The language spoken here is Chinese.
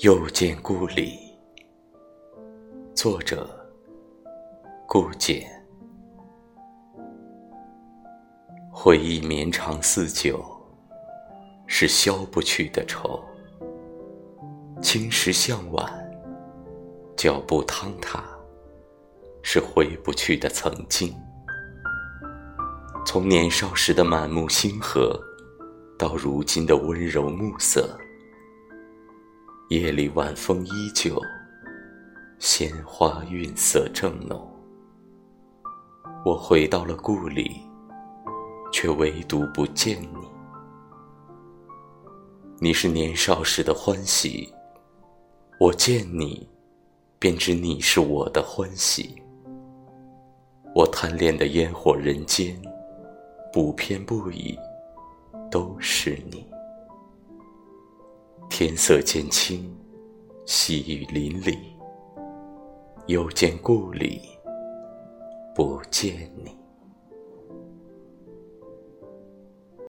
又见故里，作者顾简。回忆绵长似酒，是消不去的愁。青石向晚，脚步趟沓，是回不去的曾经。从年少时的满目星河。到如今的温柔暮色，夜里晚风依旧，鲜花韵色正浓。我回到了故里，却唯独不见你。你是年少时的欢喜，我见你，便知你是我的欢喜。我贪恋的烟火人间，不偏不倚。都是你。天色渐清，细雨淋漓，又见故里，不见你。